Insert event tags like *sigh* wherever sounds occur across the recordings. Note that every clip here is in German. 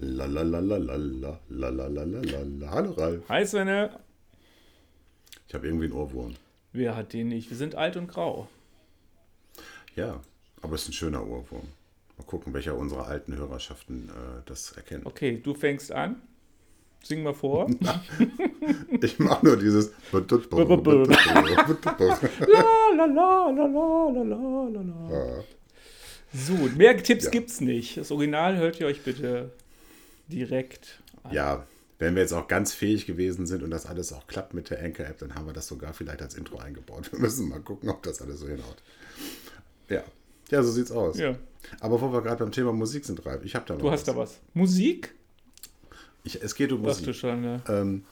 Lalalalalala. Hallo Ralf. Hi Svenne. Ich habe irgendwie einen Ohrwurm. Wer hat den nicht? Wir sind alt und grau. Ja, aber es ist ein schöner Ohrwurm. Mal gucken, welcher unserer alten Hörerschaften äh, das erkennt. Okay, du fängst an. Sing mal vor. ich mache nur dieses. So, mehr Tipps ja. gibt's nicht. Das Original hört ihr euch bitte direkt an. Ja, wenn wir jetzt auch ganz fähig gewesen sind und das alles auch klappt mit der Anchor-App, dann haben wir das sogar vielleicht als Intro eingebaut. Wir müssen mal gucken, ob das alles so hinhaut. Ja, ja, so sieht's aus. Ja, Aber wo wir gerade beim Thema Musik sind, Ralf, ich habe da noch du hast da was. Musik? Ich, es geht um Sagst du Musik. schon, ne? Ähm,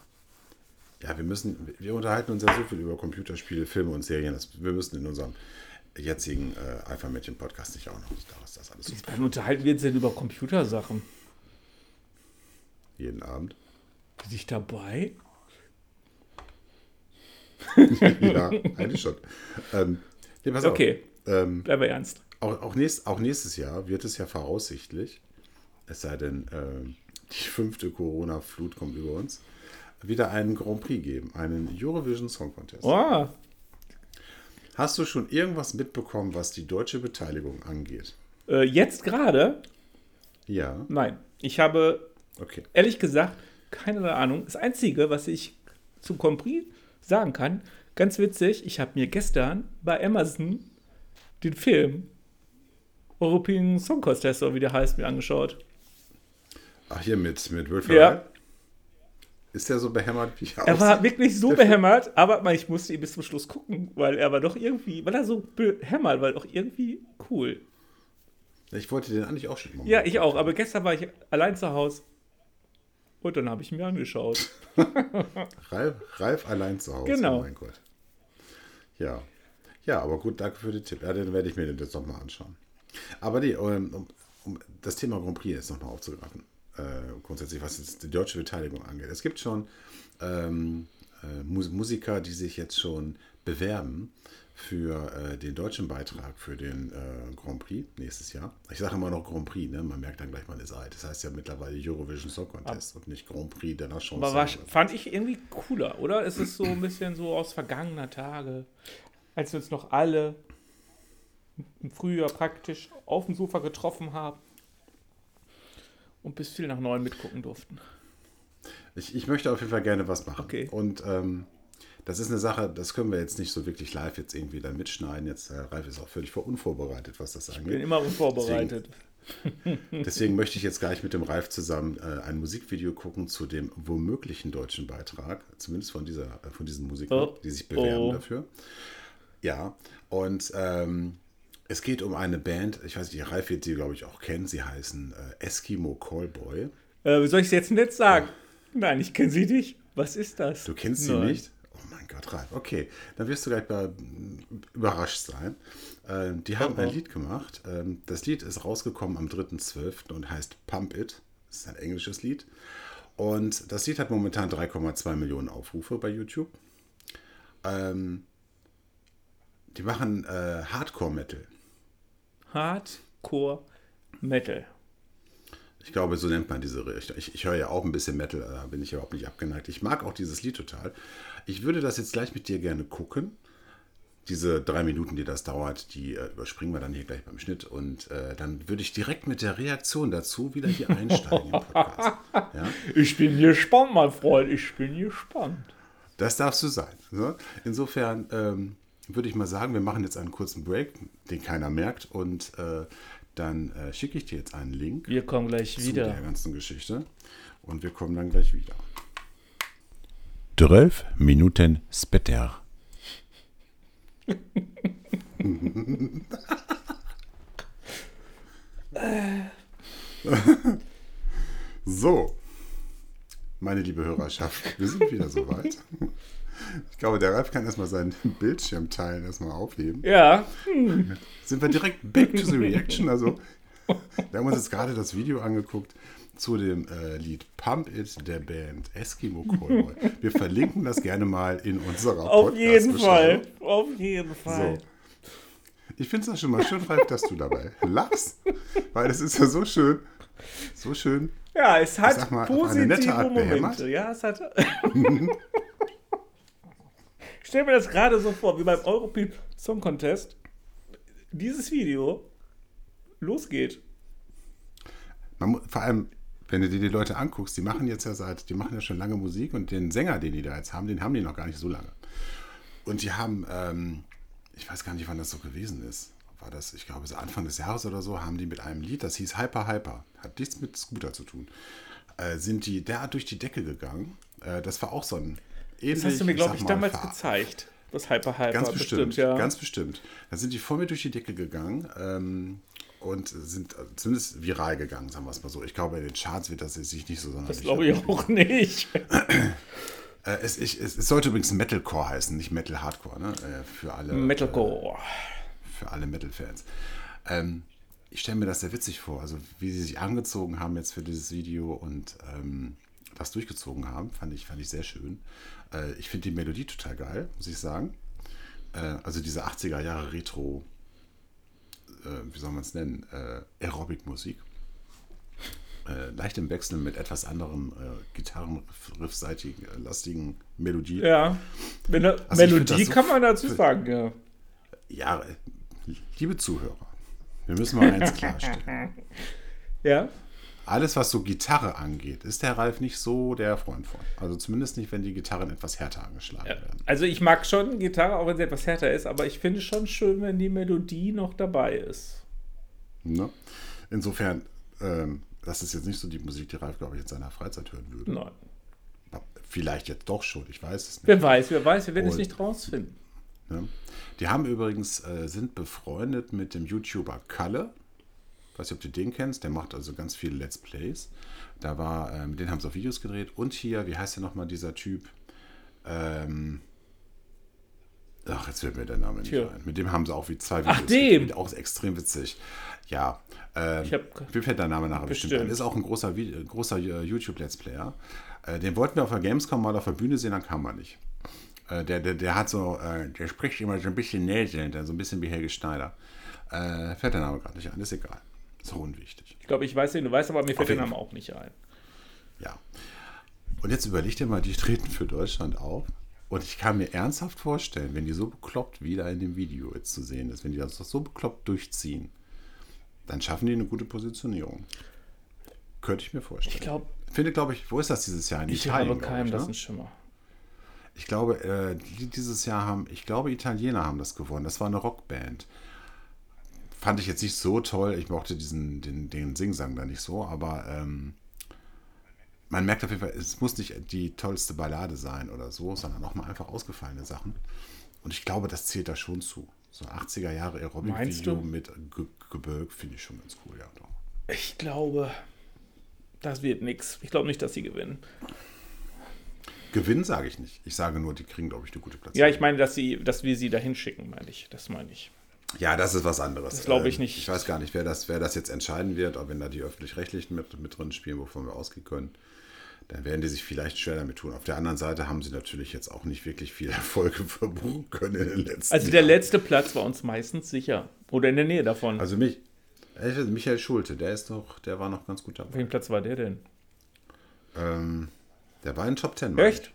ja, wir müssen, wir unterhalten uns ja so viel über Computerspiele, Filme und Serien. Das, wir müssen in unserem jetzigen äh, Alpha-Mädchen-Podcast nicht auch noch. Da ist das alles so Wann unterhalten wir uns denn über Computersachen? Jeden Abend. Bin ich dabei? *laughs* ja, eigentlich schon. Ähm, nee. Okay, Ähm, bleib mal ernst. auch, auch, nächst, auch nächstes Jahr wird es ja voraussichtlich, es sei denn, ähm, die fünfte Corona-Flut kommt über uns, wieder einen Grand Prix geben, einen Eurovision Song Contest. Oh, Hast du schon irgendwas mitbekommen, was die deutsche Beteiligung angeht? äh, jetzt gerade? Ja, Nein. Ich habe okay. ehrlich gesagt keine Ahnung. Das Einzige, was ich zum Prix sagen kann, ganz witzig, ich habe mir gestern bei Amazon den Film European Song Contest, wie der heißt, mir angeschaut. Ach, hier mit, mit Will Ja. Ist der so behämmert wie ich Er war wirklich so behämmert, aber man, ich musste ihn bis zum Schluss gucken, weil er war doch irgendwie, weil er so behämmert, war doch irgendwie cool. Ich wollte den eigentlich auch schon mal Ja, machen. ich auch, aber gestern war ich allein zu Hause und dann habe ich mir angeschaut. *laughs* Ralf, Ralf allein zu Hause. Genau. Oh mein Gott. Ja. Ja, aber gut, danke für den Tipp. Ja, den werde ich mir den jetzt nochmal anschauen. Aber nee, um, um, um das Thema Grand Prix jetzt nochmal aufzugreifen. Äh, grundsätzlich, was jetzt die deutsche Beteiligung angeht. Es gibt schon ähm, äh, Mus Musiker, die sich jetzt schon bewerben für äh, den deutschen Beitrag für den äh, Grand Prix nächstes Jahr. Ich sage immer noch Grand Prix, ne? man merkt dann gleich, man ist alt. Das heißt ja mittlerweile Eurovision Song Contest und nicht Grand Prix der Nation. Aber war, fand ich irgendwie cooler, oder? Es ist so ein bisschen so aus vergangener Tage, als wir uns noch alle im Frühjahr praktisch auf dem Sofa getroffen haben und bis viel nach neun mitgucken durften. Ich, ich möchte auf jeden Fall gerne was machen. Okay. Und ähm, das ist eine Sache, das können wir jetzt nicht so wirklich live jetzt irgendwie dann mitschneiden. Jetzt, äh, Ralf ist auch völlig vor- unvorbereitet, was das Ich bin angeht. immer unvorbereitet. *laughs* Deswegen möchte ich jetzt gleich mit dem Ralf zusammen äh, ein Musikvideo gucken zu dem womöglichen deutschen Beitrag, zumindest von, dieser, äh, von diesen Musikern, Oh. die sich bewerben Oh. dafür. Ja, und ähm, es geht um eine Band, ich weiß nicht, Ralf wird sie, glaube ich, auch kennen. Sie heißen äh, Eskimo Callboy. Äh, soll ich es jetzt nicht sagen? Nein, ich kenne sie nicht. Was ist das? Du kennst sie Nein. nicht? Mein Gott, Ralf. Okay, dann wirst du gleich überrascht sein. Ähm, die haben Oh, oh. ein Lied gemacht. Ähm, das Lied ist rausgekommen am 3.12. und heißt Pump It. Das ist ein englisches Lied. Und das Lied hat momentan 3,2 Millionen Aufrufe bei YouTube. Ähm, die machen äh, Hardcore-Metal. Hardcore Metal. Ich glaube, so nennt man diese Richtung. Ich, ich höre ja auch ein bisschen Metal, da bin ich überhaupt nicht abgeneigt. Ich mag auch dieses Lied total. Ich würde das jetzt gleich mit dir gerne gucken. Diese drei Minuten, die das dauert, die äh, überspringen wir dann hier gleich beim Schnitt. Und äh, dann würde ich direkt mit der Reaktion dazu wieder hier einsteigen im Podcast. Ja? Ich bin gespannt, mein Freund. Ich bin gespannt. Das darfst du sein. Ne? Insofern ähm, würde ich mal sagen, wir machen jetzt einen kurzen Break, den keiner merkt. Und äh, dann äh, schicke ich dir jetzt einen Link. Wir kommen gleich zu wieder. der ganzen Geschichte. Und wir kommen dann gleich wieder. 12 Minuten später. *laughs* so, meine liebe Hörerschaft, wir sind wieder soweit. Ich glaube, der Ralf kann erstmal seinen Bildschirm teilen, erstmal aufheben Ja, sind wir direkt back to the reaction. Also, wir haben uns jetzt gerade das Video angeguckt zu dem äh, Lied Pump It der Band Eskimo Callboy. Wir verlinken das gerne mal in unserer auf jeden Fall. Auf jeden So. Fall. Ich finde es schon mal schön, Ralf, dass du dabei lachst, weil es ist ja so schön, so schön Ja, es hat mal, auf eine nette positive. Momente. Ja, es hat. *laughs* ich stell mir das gerade so vor, wie beim European Song Contest. Dieses Video losgeht. Man, vor allem, wenn du dir die Leute anguckst, die machen jetzt ja seit, die machen ja schon lange Musik und den Sänger, den die da jetzt haben, den haben die noch gar nicht so lange. Und die haben, ähm, ich weiß gar nicht, wann das so gewesen ist. War das, ich glaube, so Anfang des Jahres oder so, haben die mit einem Lied, das hieß Hyper Hyper, hat nichts mit Scooter zu tun, äh, sind die derart durch die Decke gegangen. Äh, das war auch so ein ähnlich, Das hast du mir, glaube ich, mal, damals gezeigt. Das Hyper Hyper. Ganz bestimmt, ja. ganz bestimmt. Da sind die voll mit durch die Decke gegangen ähm, und sind äh, zumindest viral gegangen, sagen wir es mal so. Ich glaube, in den Charts wird das jetzt sich nicht so sonderlich. das glaube ich auch nicht. *clears throat* Äh, es, ich, es, es sollte übrigens Metalcore heißen, nicht Metal Hardcore, ne? Äh, für alle, Metalcore. für alle Metal-Fans. Ähm, ich stelle mir das sehr witzig vor, also wie sie sich angezogen haben jetzt für dieses Video und ähm, das durchgezogen haben, fand ich, fand ich sehr schön. Äh, ich finde die Melodie total geil, muss ich sagen. Äh, also diese 80er Jahre Retro, äh, wie soll man es nennen, äh, Aerobic-Musik. Äh, leicht im Wechsel mit etwas anderen äh, Gitarrenriffseitigen, äh, lastigen Melodien. Ja. Da, Also Melodie so kann man dazu sagen, ja. Ja, äh, liebe Zuhörer, wir müssen mal eins klarstellen. *laughs* Ja. Alles, was so Gitarre angeht, ist der Ralf nicht so der Freund von. Also zumindest nicht, wenn die Gitarren etwas härter angeschlagen werden. Also ich mag schon Gitarre, auch wenn sie etwas härter ist, aber ich finde schon schön, wenn die Melodie noch dabei ist. Ne? Insofern, ähm, das ist jetzt nicht so die Musik, die Ralf, glaube ich, in seiner Freizeit hören würde. Nein. Vielleicht jetzt doch schon, ich weiß es nicht. Wer weiß, wer weiß, wir werden es Und- nicht rausfinden. Ne? Die haben übrigens, äh, sind befreundet mit dem YouTuber Kalle. Ich weiß nicht, ob du den kennst. Der macht also ganz viele Let's Plays. Da war, ähm, den haben sie auch Videos gedreht. Und hier, wie heißt der nochmal, dieser Typ? Ähm, ach, jetzt fällt mir der Name nicht Tja. ein. Mit dem haben sie auch wie zwei Videos Ach, dem! gedreht. Auch extrem witzig. Ja. Ähm, Ich hab- mir fällt der Name nachher bestimmt ein. Bestimmt. Ist auch ein großer, äh, großer äh, YouTube-Let's Player. Äh, den wollten wir auf der Gamescom mal auf der Bühne sehen, dann kam er nicht. Äh, der, der, der hat so, äh, der spricht immer so ein bisschen näselnd, so ein bisschen wie Helge Schneider. Äh, fällt der Name gerade nicht ein, ist egal. Ist auch unwichtig. Ich glaube, ich weiß den, du weißt, aber mir fällt der Name auch nicht ein. Ja. Und jetzt überleg dir mal, die treten für Deutschland auf. Und ich kann mir ernsthaft vorstellen, wenn die so bekloppt wieder in dem Video jetzt zu sehen ist, wenn die das so bekloppt durchziehen, dann schaffen die eine gute Positionierung. Könnte ich mir vorstellen. Ich glaube, finde, glaube ich, wo ist das dieses Jahr? In ich Italien, habe keinem ich, das ne? ein Schimmer. Ich glaube, äh, die dieses Jahr haben, ich glaube, Italiener haben das gewonnen. Das war eine Rockband. Fand ich jetzt nicht so toll. Ich mochte diesen, den, den Singsang da nicht so, aber ähm, man merkt auf jeden Fall, es muss nicht die tollste Ballade sein oder so, sondern auch mal einfach ausgefallene Sachen. Und ich glaube, das zählt da schon zu. So 80er Jahre Aerobic-Video mit Ge Gebölk finde ich schon ganz cool, ja doch. Ich glaube, das wird nix. Ich glaube nicht, dass sie gewinnen. Gewinnen sage ich nicht. Ich sage nur, die kriegen, glaube ich, eine gute Platzierung. Ja, ich meine, dass, sie, dass wir sie dahin schicken, meine ich. Das meine ich. Ja, das ist was anderes. Das glaube ich Ähm, nicht. Ich weiß gar nicht, wer das, wer das jetzt entscheiden wird, ob wenn da die Öffentlich-Rechtlichen mit, mit drin spielen, wovon wir ausgehen können, dann werden die sich vielleicht schwer damit tun. Auf der anderen Seite haben sie natürlich jetzt auch nicht wirklich viel *laughs* Erfolge verbuchen können in den letzten Also der Jahren. letzte Platz war uns meistens sicher. Oder in der Nähe davon. Also mich, Michael Schulte, der ist noch, der war noch ganz gut Auf dabei. welchem Platz war der denn? Ähm, der war in Top Ten. Echt?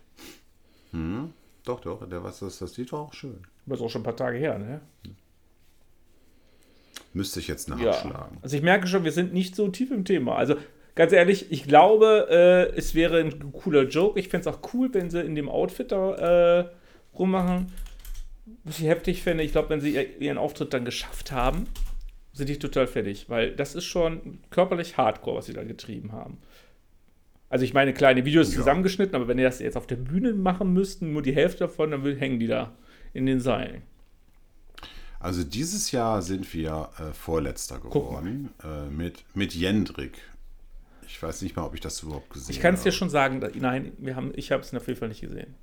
Doch, doch, der war das, das Lied war auch schön. Das ist auch schon ein paar Tage her, ne? Müsste ich jetzt Ja. nachschlagen. Also ich merke schon, wir sind nicht so tief im Thema. Also ganz ehrlich, ich glaube, äh, es wäre ein cooler Joke. Ich fände es auch cool, wenn sie in dem Outfit da äh, rummachen. Was ich heftig finde, ich glaube, wenn sie ihr- ihren Auftritt dann geschafft haben, sind die total fertig. Weil das ist schon körperlich hardcore, was sie da getrieben haben. Also ich meine, kleine Videos Ja. zusammengeschnitten, aber wenn die das jetzt auf der Bühne machen müssten, nur die Hälfte davon, dann hängen die da in den Seilen. Also dieses Jahr sind wir äh, Vorletzter geworden äh, mit, mit Jendrik. Ich weiß nicht mal, ob ich das überhaupt gesehen habe. Ich kann es dir schon sagen, da, nein, wir haben, ich habe es auf jeden Fall nicht gesehen.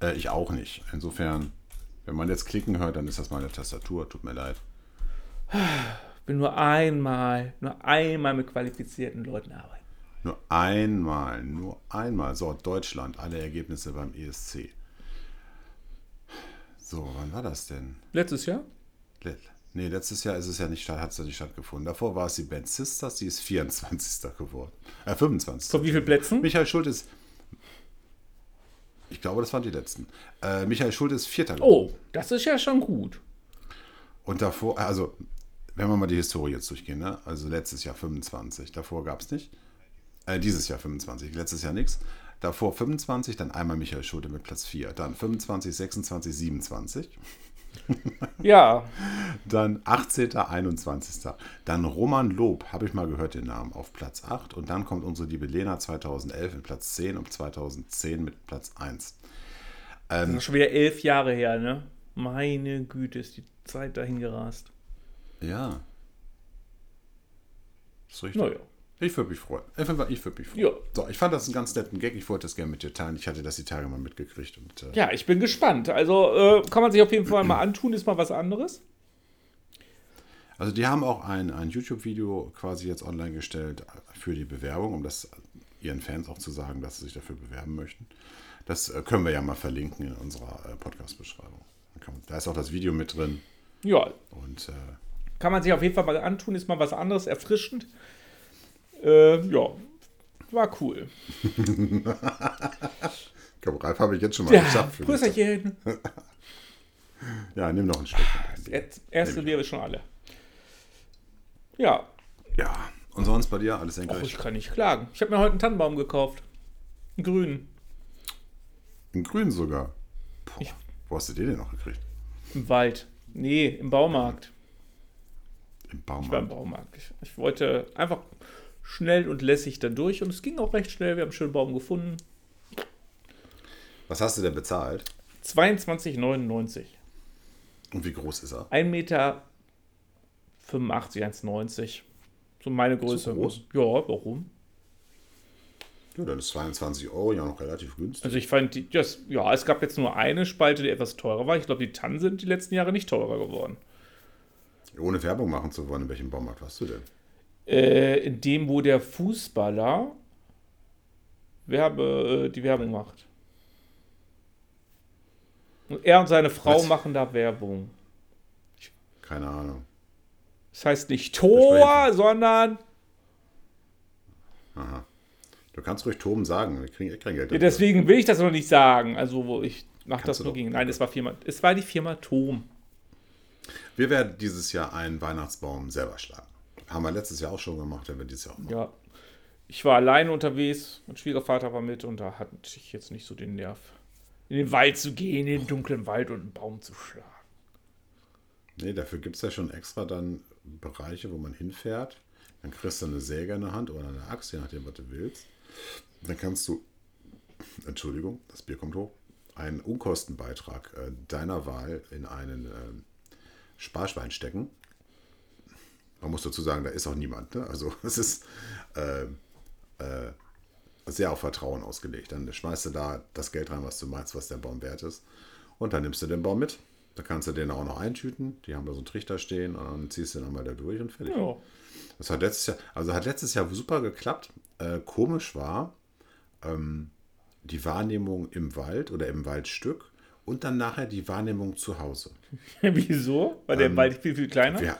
Äh, ich auch nicht. Insofern, wenn man jetzt klicken hört, dann ist das meine Tastatur. Tut mir leid. will nur einmal, nur einmal mit qualifizierten Leuten arbeiten. Nur einmal, nur einmal. So, Deutschland, alle Ergebnisse beim ESC. So, wann war das denn? Letztes Jahr? Le- Nee, letztes Jahr ist es ja nicht, hat es ja nicht stattgefunden. Davor war es die Band Sisters, die ist 24. geworden. Äh, 25. Von wie vielen Plätzen? Michael Schult ist. Ich glaube, das waren die letzten. Äh, Michael Schult ist Vierter. Oh, das ist ja schon gut. Und davor, also, wenn wir mal die Historie jetzt durchgehen, ne? also letztes Jahr 25, davor gab es nicht. Äh, dieses Jahr 25, letztes Jahr nichts. Davor 25, dann einmal Michael Schulte mit Platz 4. Dann 25, 26, 27. Ja, Dann 18., 21. Dann Roman Lob, habe ich mal gehört den Namen, auf Platz 8. Und dann kommt unsere liebe Lena 2011 mit Platz 10 und 2010 mit Platz 1. das ist schon wieder elf Jahre her, ne? Meine Güte, ist die Zeit dahin gerast. Ja. Ist richtig. Naja. Ich würde mich freuen. Ich würde ich würd mich freuen. Ja. So, ich fand das einen ganz netten Gag. Ich wollte das gerne mit dir teilen. Ich hatte das die Tage mal mitgekriegt. Und, äh, Ja, ich bin gespannt. Also äh, kann man sich auf jeden Fall mal antun, ist mal was anderes. Also die haben auch ein, ein YouTube-Video quasi jetzt online gestellt für die Bewerbung, um das ihren Fans auch zu sagen, dass sie sich dafür bewerben möchten. Das äh, können wir ja mal verlinken in unserer äh, Podcast-Beschreibung. Da ist auch das Video mit drin. Ja, Und äh, kann man sich auf jeden Fall mal antun, ist mal was anderes, erfrischend. Äh, ja, war cool. *laughs* ich glaube, Ralf habe ich jetzt schon mal Ja, geschafft. Grüßerchen. *laughs* Ja, nimm noch ein Stück. Jetzt, erste ist schon alle. Ja, Ja, und sonst bei dir alles Och, senkrecht? ich kann nicht klagen. Ich habe mir heute einen Tannenbaum gekauft. Einen grünen. In grün sogar. Boah, Ich- wo hast du den denn noch gekriegt? Im Wald. Nee, im Baumarkt. Im Ich war im Baumarkt. Baumarkt. Ich, ich wollte einfach schnell und lässig da durch und es ging auch recht schnell. Wir haben einen schönen Baum gefunden. Was hast du denn bezahlt? 22,99. Und wie groß ist er? 1,85 Meter, 1,90. So meine Größe. groß? Ja, warum? Ja, dann ist 22 Euro ja noch relativ günstig. Also ich fand, die, das, ja, es gab jetzt nur eine Spalte, die etwas teurer war. Ich glaube, die Tannen sind die letzten Jahre nicht teurer geworden. Ohne Werbung machen zu wollen, in welchem Baumarkt warst du denn? Äh, in dem, wo der Fußballer Werbe, äh, die Werbung macht. Und er und seine Frau Was? machen da Werbung. Keine Ahnung. Das heißt nicht Tor, sondern. Aha. Du kannst ruhig Toben sagen, wir kriegen eh kein Geld. Ja, deswegen will ich das noch nicht sagen. Also, wo ich Kannst das nur ging. Nein, es war Firma. Es war die Firma Tom. Wir werden dieses Jahr einen Weihnachtsbaum selber schlagen. Haben wir letztes Jahr auch schon gemacht, werden wir dieses Jahr auch machen. Ja. Ich war alleine unterwegs, mein Schwiegervater war mit und da hatte ich jetzt nicht so den Nerv, in den Wald zu gehen, in den dunklen Wald und einen Baum zu schlagen. Nee, dafür gibt es ja schon extra dann Bereiche, wo man hinfährt. Dann kriegst du eine Säge in der Hand oder eine Axt, je nachdem, was du willst. Dann kannst du, Entschuldigung, das Bier kommt hoch, einen Unkostenbeitrag äh, deiner Wahl in einen ähm, Sparschwein stecken. Man muss dazu sagen, da ist auch niemand. Ne? Also *laughs* es ist äh, äh, sehr auf Vertrauen ausgelegt. Dann schmeißt du da das Geld rein, was du meinst, was der Baum wert ist. Und dann nimmst du den Baum mit. Da kannst du den auch noch eintüten. Die haben da so einen Trichter stehen und dann ziehst du den einmal da durch und fertig. Ja. Das hat letztes Jahr, also hat letztes Jahr super geklappt. Äh, komisch war ähm, die Wahrnehmung im Wald oder im Waldstück und dann nachher die Wahrnehmung zu Hause. *laughs* Wieso? War der Wald viel, viel kleiner? Wir,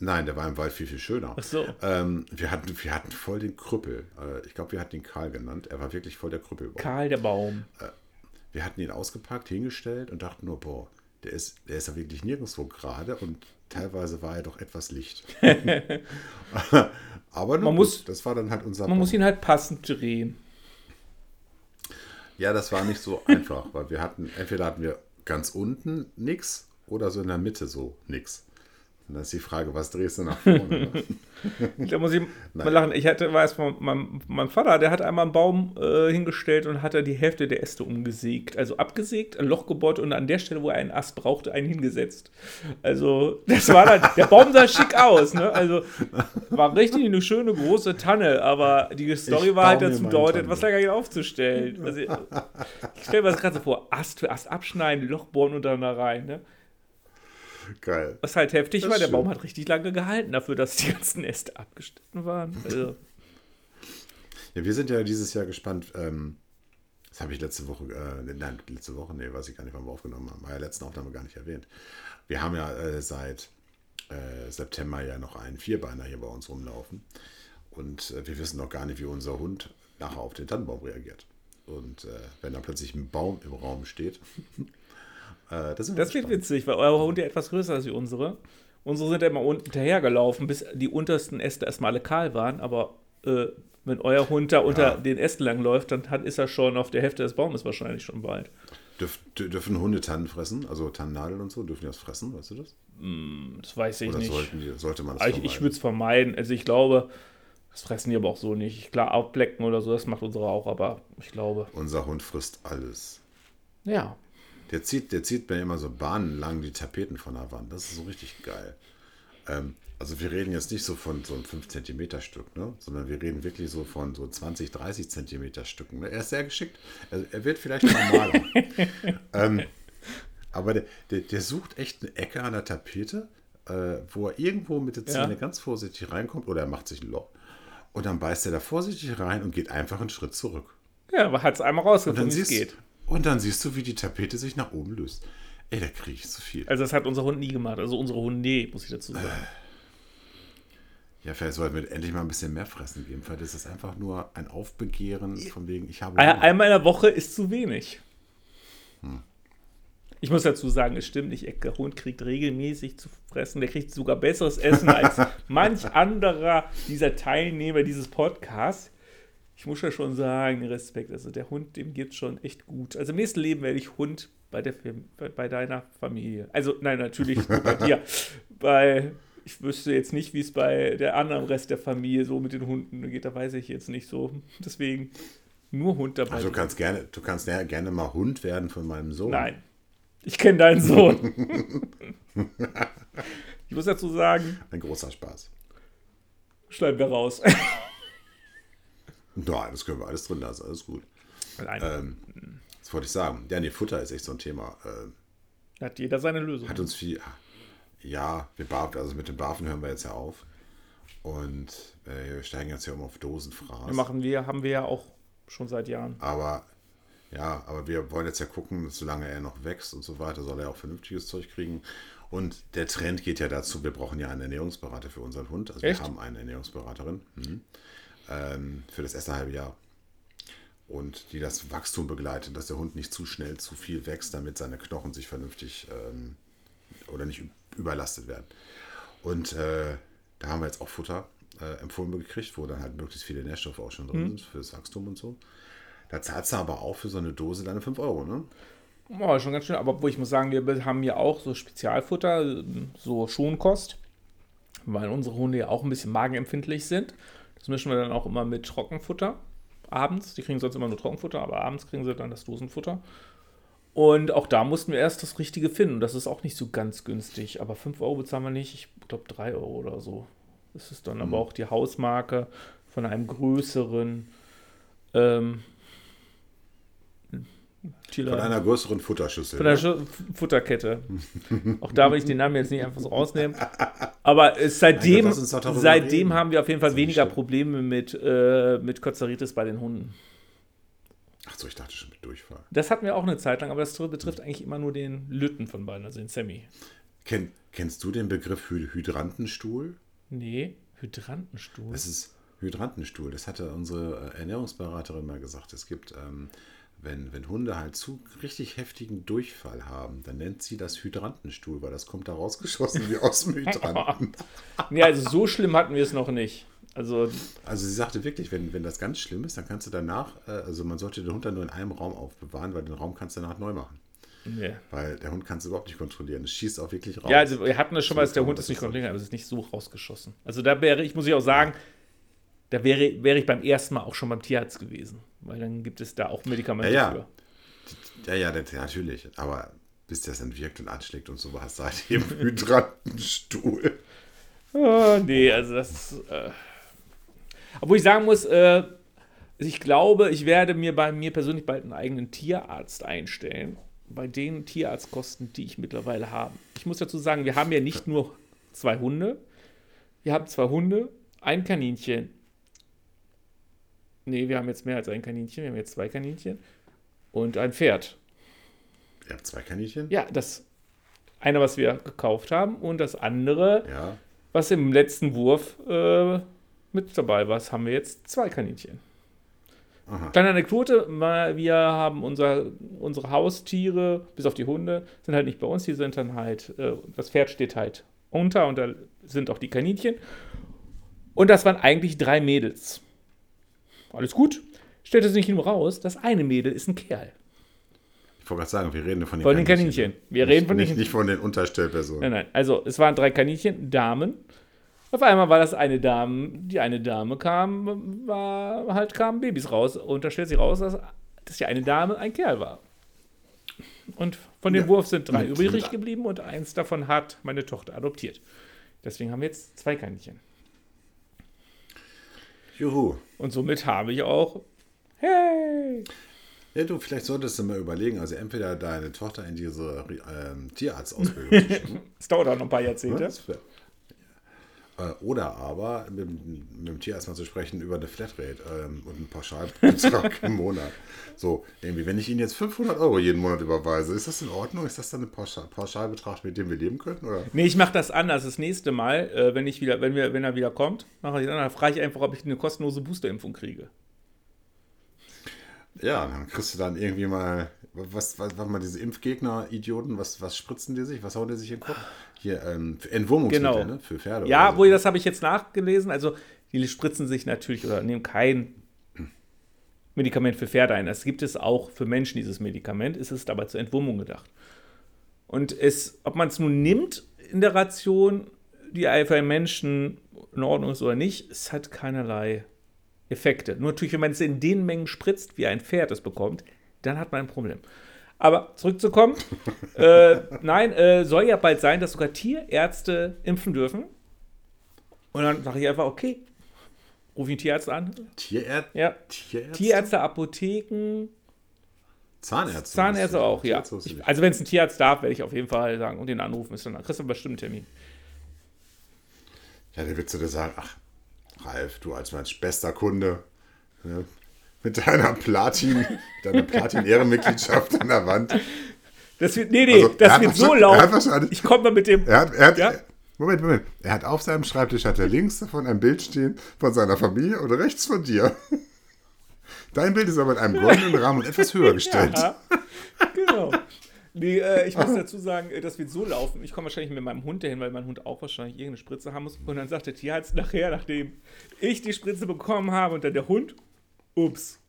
nein, der war im Wald viel, viel schöner. Ach so. Ähm, wir, hatten, wir hatten voll den Krüppel. Äh, ich glaube, wir hatten ihn Karl genannt. Er war wirklich voll der Krüppelbaum. Karl der Baum. Wir hatten ihn ausgepackt, hingestellt und dachten nur, boah, der ist, der ist ja wirklich nirgendwo gerade und teilweise war er doch etwas Licht. *laughs* Aber Man gut, muss- das war dann halt unser Man muss ihn halt passend drehen. Ja, das war nicht so *laughs* einfach, weil wir hatten, entweder hatten wir ganz unten nix oder so in der Mitte so nix. Und dann ist die Frage, was drehst du nach *laughs* vorne? ne? Da muss ich *laughs* mal lachen. Ich hatte, weiß, mein, mein, Vater, der hat einmal einen Baum äh, hingestellt und hat da die Hälfte der Äste umgesägt. Also abgesägt, ein Loch gebohrt und an der Stelle, wo er einen Ast brauchte, einen hingesetzt. Also, das war dann, der Baum sah schick aus, ne? Also, war richtig eine schöne große Tanne, aber die Story Ich war halt dazu Tanne. etwas länger aufzustellen. Also, ich stelle mir das gerade so vor, Ast für Ast abschneiden, Loch bohren und dann da rein, ne? Geil. Was halt heftig Das war, der schön. Baum hat richtig lange gehalten dafür, dass die ganzen Äste abgeschnitten waren. Also, Ja, wir sind ja dieses Jahr gespannt. Ähm, Das habe ich letzte Woche, äh, nein, letzte Woche, nee, weiß ich gar nicht, wann wir aufgenommen haben. War ja letzten Aufnahme gar nicht erwähnt. Wir haben ja äh, seit äh, September ja noch einen Vierbeiner hier bei uns rumlaufen. Und äh, wir wissen noch gar nicht, wie unser Hund nachher auf den Tannenbaum reagiert. Und äh, wenn da plötzlich ein Baum im Raum steht, äh, das, das wird witzig, weil euer Hund ja etwas größer wie unsere. Unsere sind ja immer unten hinterhergelaufen, bis die untersten Äste erstmal alle kahl waren, aber äh, wenn euer Hund da unter ja. den Ästen lang läuft, dann hat, ist er schon auf der Hälfte des Baumes wahrscheinlich schon bald. Dürf, dürfen Hunde Tannen fressen? Also Tannennadeln und so? Dürfen die das fressen? Weißt du das? Mm, das weiß ich Oder nicht. Die, sollte man das also Ich, ich würde es vermeiden. Also ich glaube, das fressen die aber auch so nicht. Klar, ablecken oder so, das macht unsere auch, aber ich glaube. Unser Hund frisst alles. Ja. Der zieht, der zieht mir immer so bahnenlang die Tapeten von der Wand. Das ist so richtig geil. Ähm, also wir reden jetzt nicht so von so einem 5 cm Stück, ne? sondern wir reden wirklich so von so 20, 30 cm Stücken. Ne? Er ist sehr geschickt. Er, er wird vielleicht normaler. *laughs* ähm, aber der, der, der, sucht echt eine Ecke an der Tapete, äh, wo er irgendwo mit der Zähne ja. ganz vorsichtig reinkommt oder er macht sich ein Loch. Und dann beißt er da vorsichtig rein und geht einfach einen Schritt zurück. Ja, aber hat es einmal rausgefunden, wie es geht. Und dann siehst du, wie die Tapete sich nach oben löst. Ey, da kriege ich zu viel. Also das hat unser Hund nie gemacht. Also unsere Hunde, muss ich dazu sagen. Äh. Ja, vielleicht sollten wir endlich mal ein bisschen mehr fressen geben. Vielleicht ist das einfach nur ein Aufbegehren von wegen, ich habe. Hunger. Einmal in der Woche ist zu wenig. Hm. Ich muss dazu sagen, es stimmt nicht. Der Hund kriegt regelmäßig zu fressen. Der kriegt sogar besseres Essen als *laughs* manch anderer dieser Teilnehmer dieses Podcasts. Ich muss ja schon sagen, Respekt. Also der Hund, dem geht schon echt gut. Also im nächsten Leben werde ich Hund bei, der, bei deiner Familie. Also nein, natürlich *laughs* bei dir. Bei ich wüsste jetzt nicht, wie es bei der anderen Rest der Familie so mit den Hunden geht. Da weiß ich jetzt nicht so. Deswegen nur Hund dabei. Also du kannst gerne, du kannst ja gerne mal Hund werden von meinem Sohn. Nein. Ich kenne deinen Sohn. *laughs* ich muss dazu sagen. Ein großer Spaß. Schneiden wir raus. Nein, das können wir alles drin lassen. Alles gut. Nein. Ähm, das wollte ich sagen. Ja, nee, Futter ist echt so ein Thema. Äh, hat jeder seine Lösung. Hat uns viel ja, wir barfen, also mit dem Barfen hören wir jetzt ja auf. Und äh, wir steigen jetzt ja um auf Dosenfraß. Wir machen wir, haben wir ja auch schon seit Jahren. Aber ja, aber wir wollen jetzt ja gucken, solange er noch wächst und so weiter, soll er auch vernünftiges Zeug kriegen. Und der Trend geht ja dazu, wir brauchen ja einen Ernährungsberater für unseren Hund. Also Echt? wir haben eine Ernährungsberaterin mhm. Ähm, für das erste halbe Jahr. Und die das Wachstum begleitet, dass der Hund nicht zu schnell zu viel wächst, damit seine Knochen sich vernünftig ähm, oder nicht überlastet werden. Und äh, da haben wir jetzt auch Futter äh, empfohlen gekriegt, wo dann halt möglichst viele Nährstoffe auch schon drin mhm. sind fürs Wachstum und so. Da zahlst du aber auch für so eine Dose deine 5 Euro, ne? Oh, schon ganz schön. Aber wo ich muss sagen, wir haben hier auch so Spezialfutter, so Schonkost, weil unsere Hunde ja auch ein bisschen magenempfindlich sind. Das mischen wir dann auch immer mit Trockenfutter abends. Die kriegen sonst immer nur Trockenfutter, aber abends kriegen sie dann das Dosenfutter. Und auch da mussten wir erst das Richtige finden. Das ist auch nicht so ganz günstig. Aber 5 Euro bezahlen wir nicht. Ich glaube 3 Euro oder so. Das ist dann mhm. aber auch die Hausmarke von einem größeren ähm, Von einer größeren Futterschüssel. Von der ne? Futterkette. *laughs* auch da will ich den Namen jetzt nicht einfach so rausnehmen. Aber seitdem, Nein, seitdem haben wir auf jeden Fall weniger Probleme mit, äh, mit Kozeritis bei den Hunden. Ach so, ich dachte schon mit Durchfall. Das hatten wir auch eine Zeit lang, aber das betrifft eigentlich immer nur den Lütten von beiden, also den Sammy. Ken, kennst du den Begriff Hydrantenstuhl? Nee, Hydrantenstuhl. Das ist Hydrantenstuhl. Das hatte unsere äh, Ernährungsberaterin mal gesagt. Es gibt, ähm, wenn, wenn Hunde halt zu richtig heftigen Durchfall haben, dann nennt sie das Hydrantenstuhl, weil das kommt da rausgeschossen wie aus dem *laughs* Hydranten. nee, also so schlimm hatten wir es noch nicht. Also, also sie sagte wirklich, wenn, wenn das ganz schlimm ist, dann kannst du danach, äh, also man sollte den Hund dann nur in einem Raum aufbewahren, weil den Raum kannst du danach neu machen. Yeah. Weil der Hund kann es überhaupt nicht kontrollieren. Es schießt auch wirklich raus. Ja, also wir hatten das schon mal, dass der Hund es nicht kontrollieren kann, aber es ist nicht so rausgeschossen. Also da wäre ich, muss ich auch sagen, da wäre, wäre ich beim ersten Mal auch schon beim Tierarzt gewesen. Weil dann gibt es da auch Medikamente ja, ja. für. Ja, ja, natürlich. Aber bis das dann wirkt und anschlägt und so, hast du halt eben Hydrantenstuhl. oh, nee, also das. Äh, obwohl ich sagen muss, äh, ich glaube, ich werde mir bei mir persönlich bald einen eigenen Tierarzt einstellen. Bei den Tierarztkosten, die ich mittlerweile habe. Ich muss dazu sagen, wir haben ja nicht nur zwei Hunde. Wir haben zwei Hunde, ein Kaninchen. Nee, wir haben jetzt mehr als ein Kaninchen. Wir haben jetzt zwei Kaninchen. und ein Pferd. Ihr habt zwei Kaninchen? Ja, das eine, was wir gekauft haben und das andere, Ja. was im letzten Wurf äh, mit dabei war, haben wir jetzt zwei Kaninchen. Aha. Kleine Anekdote, weil wir haben unser, unsere Haustiere, bis auf die Hunde, sind halt nicht bei uns, die sind dann halt, äh, das Pferd steht halt unter und da sind auch die Kaninchen. Und das waren eigentlich drei Mädels. Alles gut. Stellte sich nur raus, das eine Mädel ist ein Kerl. Ich wollte gerade sagen, wir reden von den Von den Kaninchen. Wir nicht, reden von nicht, den nicht von den Unterstellpersonen. Nein, nein. Also es waren drei Kaninchen, Damen. Auf einmal war das eine Dame, die eine Dame kam, war halt kamen Babys raus und da stellt sich raus, dass, dass die eine Dame ein Kerl war. Und von dem Ja. Wurf sind drei übrig geblieben und eins davon hat meine Tochter adoptiert. Deswegen haben wir jetzt zwei Kaninchen. Juhu. Und somit habe ich auch, hey, Ja, du, vielleicht solltest du mal überlegen, also entweder deine Tochter in diese ähm, Tierarztausbildung zu schicken. *laughs* es dauert auch noch ein paar? Jahrzehnte. Äh, Oder aber mit, mit dem Tierarzt mal zu sprechen über eine Flatrate ähm, und einen Pauschalbetrag *laughs* im Monat. So, irgendwie, wenn ich Ihnen jetzt 500 Euro jeden Monat überweise, ist das in Ordnung? Ist das dann ein Pauschal Pauschalbetrag, mit dem wir leben können? Oder? Nee, ich mache das anders. Das nächste Mal, äh, wenn, ich wieder, wenn, wir, wenn er wieder kommt, mache ich dann frage ich einfach, ob ich eine kostenlose Boosterimpfung kriege. Ja, dann kriegst du dann irgendwie mal, was, was, was mal diese Impfgegner-Idioten, was, was spritzen die sich? Was hauen die sich in den Kopf? Hier, ähm, für Entwurmungsmittel, Genau. ne? Für Pferde. Ja, oder wo das habe ich jetzt nachgelesen. Also, die spritzen sich natürlich oder nehmen kein Medikament für Pferde ein. Das gibt es auch für Menschen, dieses Medikament. Es ist aber zur Entwurmung gedacht. Und es, ob man es nun nimmt in der Ration, die für einen Menschen in Ordnung ist oder nicht, es hat keinerlei Effekte. Nur natürlich, wenn man es in den Mengen spritzt, wie ein Pferd es bekommt, dann hat man ein Problem. Aber zurückzukommen, *laughs* äh, nein, äh, soll ja bald sein, dass sogar Tierärzte impfen dürfen. Und dann sage ich einfach, okay, rufe ich einen Tierarzt an. Tierärzte? Ja, Tierärzte? Tierärzte, Apotheken, Zahnärzte. Zahnärzte auch, ja. Ich also wenn es ein Tierarzt darf, werde ich auf jeden Fall sagen und den anrufen müssen. Dann kriegst du bestimmt einen Termin. Ja, der wird zu dir sagen, ach, Ralf, du als mein bester Kunde, ne, mit deiner Platin, deiner Platin-Ehrenmitgliedschaft an der Wand. Das wird, nee, nee, Also, das wird so laufen. Ich komme mal mit dem. Er hat, er hat, Ja? Moment, Moment. Er hat auf seinem Schreibtisch hat er links davon ein Bild stehen von seiner Familie und rechts von dir. Dein Bild ist aber in einem goldenen Rahmen und etwas höher gestellt. Ja, genau. Nee, äh, ich muss dazu sagen, äh, das wird so laufen. Ich komme wahrscheinlich mit meinem Hund dahin, weil mein Hund auch wahrscheinlich irgendeine Spritze haben muss. Und dann sagt der Tierarzt nachher, nachdem ich die Spritze bekommen habe und dann der Hund, ups.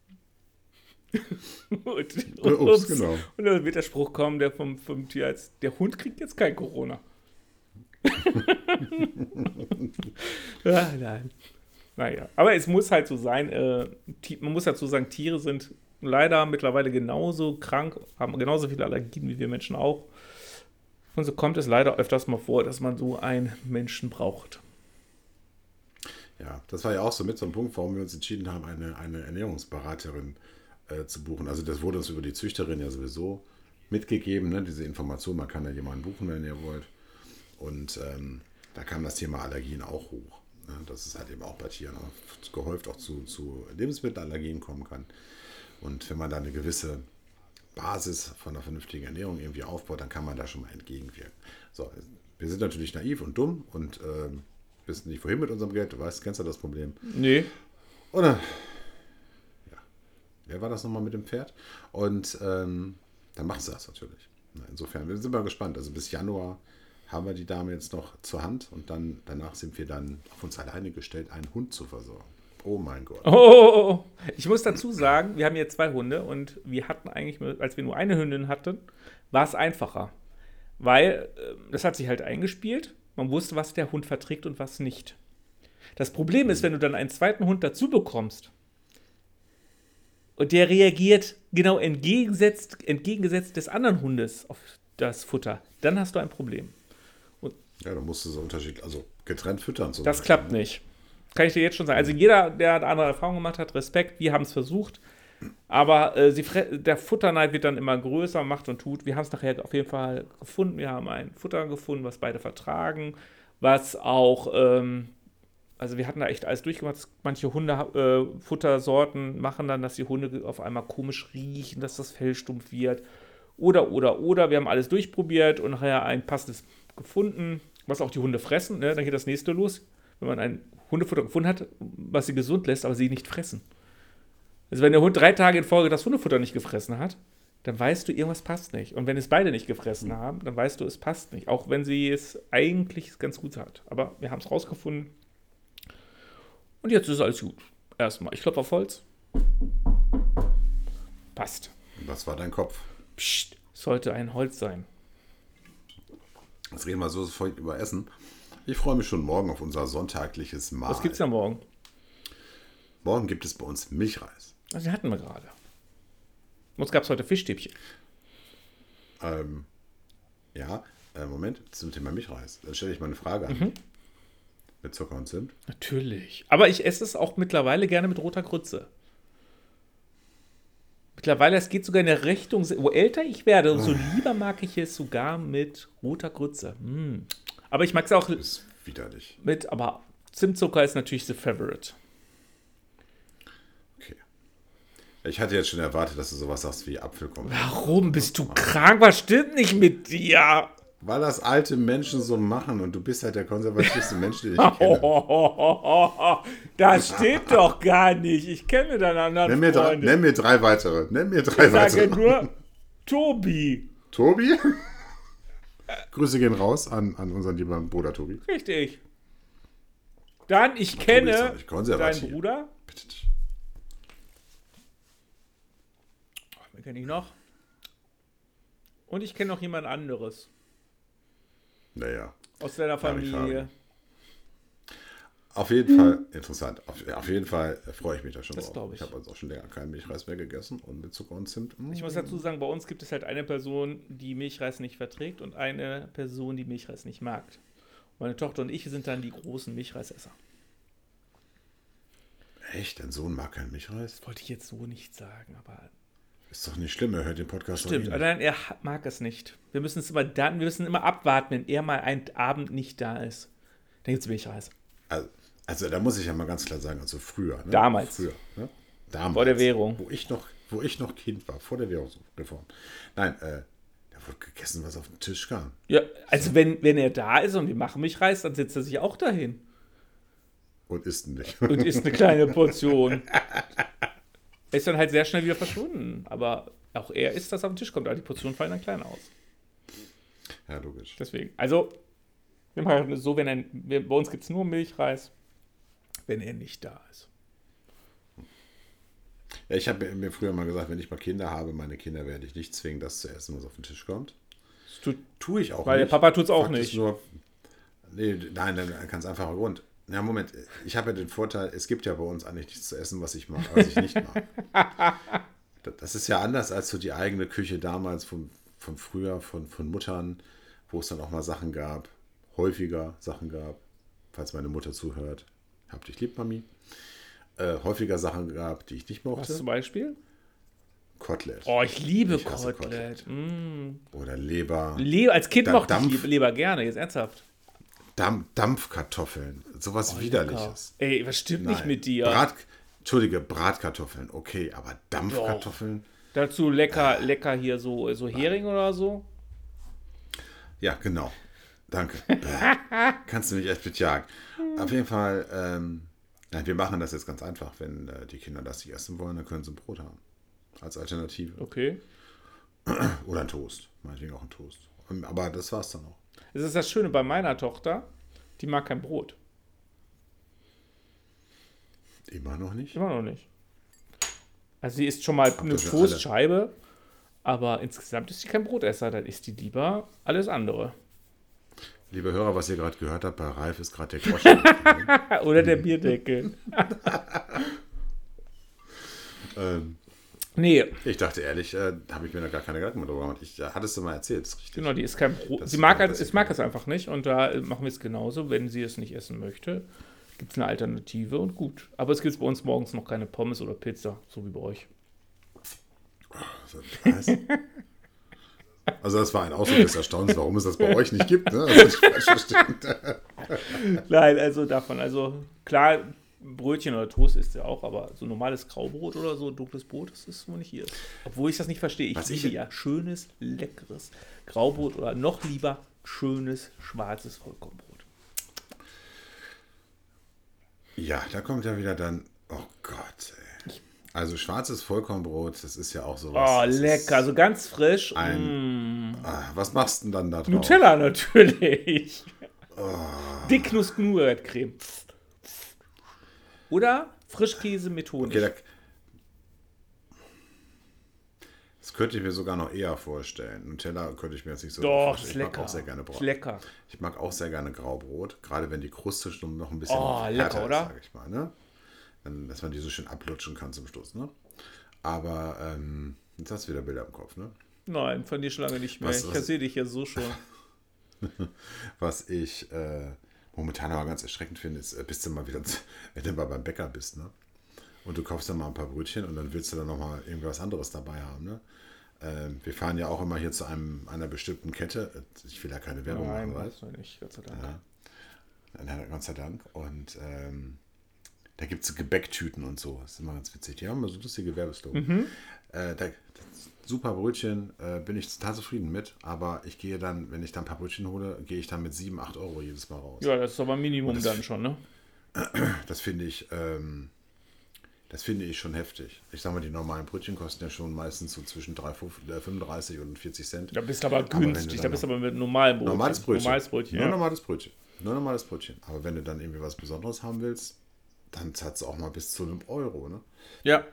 und, *laughs* und Äh, ups, genau. Und dann wird der Spruch kommen, der vom, vom Tierarzt, der Hund kriegt jetzt kein Corona. *laughs* ja, nein. Naja, aber es muss halt so sein, äh, man muss dazu sagen, Tiere sind leider mittlerweile genauso krank, haben genauso viele Allergien wie wir Menschen auch. Und so kommt es leider öfters mal vor, dass man so einen Menschen braucht. Ja, das war ja auch so mit so einem Punkt, warum wir uns entschieden haben, eine, eine Ernährungsberaterin äh, zu buchen. Also das wurde uns über die Züchterin ja sowieso mitgegeben, ne? diese Information, man kann ja jemanden buchen, wenn ihr wollt. Und ähm, da kam das Thema Allergien auch hoch. Ne? Dass es halt eben auch bei Tieren auch gehäuft auch zu, zu Lebensmittelallergien kommen kann. Und wenn man da eine gewisse Basis von einer vernünftigen Ernährung irgendwie aufbaut, dann kann man da schon mal entgegenwirken. So, wir sind natürlich naiv und dumm und ähm, wissen nicht, wohin mit unserem Geld. Du weißt, kennst du das Problem? Nee. Oder? Ja. Wer war das nochmal mit dem Pferd? Und ähm, dann machst du das natürlich. Na, Insofern, wir sind mal gespannt. Also bis Januar haben wir die Dame jetzt noch zur Hand und dann danach sind wir dann auf uns alleine gestellt, einen Hund zu versorgen. Oh mein Gott. Oh, oh, oh. Ich muss dazu sagen, wir haben jetzt zwei Hunde und wir hatten eigentlich, als wir nur eine Hündin hatten, war es einfacher. Weil äh, das hat sich halt eingespielt. Man wusste, was der Hund verträgt und was nicht. Das Problem ist, wenn du dann einen zweiten Hund dazu bekommst und der reagiert genau entgegengesetzt, entgegengesetzt des anderen Hundes auf das Futter, dann hast du ein Problem. Ja, da musst du so unterschiedlich, also getrennt füttern. Zum Das klappt ne? nicht. Kann ich dir jetzt schon sagen. Also jeder, der eine andere Erfahrung gemacht hat, Respekt, wir haben es versucht. Aber äh, sie, der Futterneid wird dann immer größer, macht und tut. Wir haben es nachher auf jeden Fall gefunden. Wir haben ein Futter gefunden, was beide vertragen, was auch ähm, Also wir hatten da echt alles durchgemacht. Manche Hundefuttersorten äh, machen dann, dass die Hunde auf einmal komisch riechen, dass das Fell stumpf wird. Oder, oder, oder. Wir haben alles durchprobiert und nachher ein passendes gefunden, was auch die Hunde fressen. Ne? Dann geht das nächste los. Wenn man ein Hundefutter gefunden hat, was sie gesund lässt, aber sie nicht fressen. Also wenn der Hund drei Tage in Folge das Hundefutter nicht gefressen hat, dann weißt du, irgendwas passt nicht. Und wenn es beide nicht gefressen haben, dann weißt du, es passt nicht. Auch wenn sie es eigentlich ganz gut hat. Aber wir haben es rausgefunden. Und jetzt ist alles gut. Erstmal. Ich klopfe auf Holz. Passt. Was war dein Kopf? Psst. Sollte ein Holz sein. Jetzt reden wir so sofort über Essen. Ich freue mich schon morgen auf unser sonntagliches Mahl. Was gibt es ja morgen? Morgen gibt es bei uns Milchreis. Also, die hatten wir gerade. Uns gab es heute Fischstäbchen. Ähm, ja, äh, Moment, zum Thema Milchreis. Dann stelle ich mal eine Frage an. Mhm. Mit Zucker und Zimt? Natürlich. Aber ich esse es auch mittlerweile gerne mit roter Grütze. Mittlerweile, es geht sogar in der Richtung, wo älter ich werde, umso oh. lieber mag ich es sogar mit roter Grütze. Mm. Aber ich mag es auch. Ist widerlich. Mit, aber Zimtzucker ist natürlich the favorite. Ich hatte jetzt schon erwartet, dass du sowas sagst wie Apfelkompott. Warum bist du krank? Was stimmt nicht mit dir? Weil das alte Menschen so machen und du bist halt der konservativste *laughs* Mensch, den ich kenne. Oh, *laughs* das stimmt doch gar nicht. Ich kenne deine anderen nenn mir, drei, nenn mir drei weitere. Nenn mir drei ich weitere. Ich sage nur *laughs* Tobi. Tobi? Grüße gehen raus an, an unseren lieben Bruder Tobi. Richtig. Dann, ich kenne deinen Bruder. Bitte kenne ich noch. Und ich kenne noch jemand anderes. Naja. Aus deiner Familie. Auf jeden Fall interessant. Auf, auf, jeden Fall freue ich mich da schon das drauf. Ich, ich habe also auch schon länger keinen Milchreis mehr gegessen und mit Zucker und Zimt. Ich muss dazu sagen, bei uns gibt es halt eine Person, die Milchreis nicht verträgt und eine Person, die Milchreis nicht mag. Meine Tochter und ich sind dann die großen Milchreisesser. Echt? Dein Sohn mag keinen Milchreis? Wollte ich jetzt so nicht sagen, aber ist doch nicht schlimm, er hört den Podcast Stimmt, nein, er mag es nicht. Wir müssen es immer dann, wir müssen immer abwarten, wenn er mal einen Abend nicht da ist. Dann gibt es Milchreis. Also, also, da muss ich ja mal ganz klar sagen, also früher. Ne? Damals. Früher, ne? Damals. Vor der Währung. Wo ich noch, wo ich noch Kind war, vor der Währungsreform. Nein, äh, da wurde gegessen, was auf den Tisch kam. Ja, also wenn, wenn er da ist und wir machen Milchreis, dann setzt er sich auch dahin. Und isst nicht. Und isst eine kleine Portion. *laughs* Er ist dann halt sehr schnell wieder verschwunden. Aber auch er ist, dass er auf den Tisch kommt. Aber die Portionen fallen dann klein aus. Ja, logisch. Deswegen. Also, wir machen so, wenn er, bei uns gibt es nur Milchreis, wenn er nicht da ist. Ja, ich habe mir früher mal gesagt, wenn ich mal Kinder habe, meine Kinder werde ich nicht zwingen, das zu essen, was auf den Tisch kommt. Das tue ich auch weil nicht. Weil der Papa tut es auch nicht. Nur, nee, nein, dann kann es einfach Grund. Ja, Moment, ich habe ja den Vorteil, es gibt ja bei uns eigentlich nichts zu essen, was ich mag, was ich nicht mag. *laughs* das ist ja anders als so die eigene Küche damals von, von früher, von, von Muttern, wo es dann auch mal Sachen gab, häufiger Sachen gab, falls meine Mutter zuhört. Hab dich lieb, Mami. Äh, häufiger Sachen gab, die ich nicht mochte. Was zum Beispiel? Kotelett. Oh, ich liebe ich Kotelett. Kotelett. Mm. Oder Leber. Le als Kind mochte ich Leber gerne, jetzt ernsthaft. Dampf, Dampfkartoffeln. Sowas oh, Widerliches. Ey, was stimmt Nein. nicht mit dir? Brat, Entschuldige, Bratkartoffeln, okay, aber Dampfkartoffeln. Doch. Dazu lecker, äh. lecker hier so, so Hering oder so. Ja, genau. Danke. *laughs* Kannst du mich echt bejagen. Auf jeden Fall, ähm, nein, wir machen das jetzt ganz einfach. Wenn äh, die Kinder das nicht essen wollen, dann können sie ein Brot haben. Als Alternative. Okay. Oder ein Toast. Meinetwegen auch ein Toast. Aber das war's dann auch. Das ist das Schöne bei meiner Tochter, die mag kein Brot. Immer noch nicht? Immer noch nicht. Also sie isst schon mal eine Toastscheibe, aber insgesamt ist sie kein Brotesser, dann isst die lieber alles andere. Liebe Hörer, was ihr gerade gehört habt, bei Ralf ist gerade der Groschen. *laughs* Oder der Bierdeckel. *laughs* ähm, Nee. Ich dachte ehrlich, äh, habe ich mir da gar keine Gedanken mehr drüber gemacht. Ich äh, hattest du mal erzählt, richtig. Genau, die ist kein Pro Sie mag, halt, es mag es einfach nicht und da machen wir es genauso. Wenn sie es nicht essen möchte, gibt es eine Alternative und gut. Aber es gibt bei uns morgens noch keine Pommes oder Pizza, so wie bei euch. Oh, so Also das war ein Ausdruck des Erstaunens, warum es das bei euch nicht gibt. Ne? Also. *laughs* Nein, also davon. Also klar, Brötchen oder Toast ist ja auch, aber so normales Graubrot oder so dunkles Brot, das ist wo nicht hier. Obwohl ich das nicht verstehe. Ich Was liebe ich- ja schönes, leckeres Graubrot oder noch lieber schönes, schwarzes Vollkornbrot. Ja, da kommt ja wieder dann. Oh Gott, ey. Also schwarzes Vollkornbrot, das ist ja auch sowas. Oh, das lecker, so ganz frisch. Ein, ah, was machst du denn dann da drauf? Nutella natürlich. Oh. Dick Nuss-Nougat-Creme. Oder Frischkäse mit Honig. Okay, da, das könnte ich mir sogar noch eher vorstellen. Nutella könnte ich mir jetzt nicht so Doch, vorstellen. ist Ich mag lecker. auch sehr gerne Ist Brot. lecker. Ich mag auch sehr gerne Graubrot, gerade wenn die Kruste schon noch ein bisschen Oh, härter lecker, ist, oder? sag ich mal. Ne? Dann, dass man die so schön ablutschen kann zum Schluss. Ne? Aber ähm, jetzt hast du wieder Bilder im Kopf. Ne? Nein, von dir schon lange nicht mehr. Was- ich was- sehe dich ja so schon. *laughs* Was ich äh, momentan aber ganz erschreckend finde, ist, äh, bist du mal wieder, *laughs* wenn du mal beim Bäcker bist, ne? Und du kaufst dann mal ein paar Brötchen und dann willst du dann noch mal irgendwas anderes dabei haben, ne? Ähm, wir fahren ja auch immer hier zu einem, einer bestimmten Kette. Ich will da keine Werbung Nein, machen, weißt weiß man nicht, Gott sei Dank. Ja. Na, Gott sei Dank. Und ähm, da gibt es Gebäcktüten und so. Das ist immer ganz witzig. Die haben immer so lustige Werbeslogan. Mhm. Äh, da, super Brötchen, äh, bin ich total zufrieden mit. Aber ich gehe dann, wenn ich dann ein paar Brötchen hole, gehe ich dann mit 7, 8 Euro jedes Mal raus. Ja, das ist aber Minimum das- dann schon, ne? *clears throat* Das finde ich, ähm, das finde ich schon heftig. Ich sag mal, die normalen Brötchen kosten ja schon meistens so zwischen 3, 35 und 40 Cent. Da bist du aber günstig, da dann bist du aber mit normalem Brötchen. Normales Brötchen. Normales Brötchen, Nur ja. normales Brötchen. Nur normales Brötchen. Aber wenn du dann irgendwie was Besonderes haben willst, dann zahlst du auch mal bis zu einem Euro. Ne? Ja.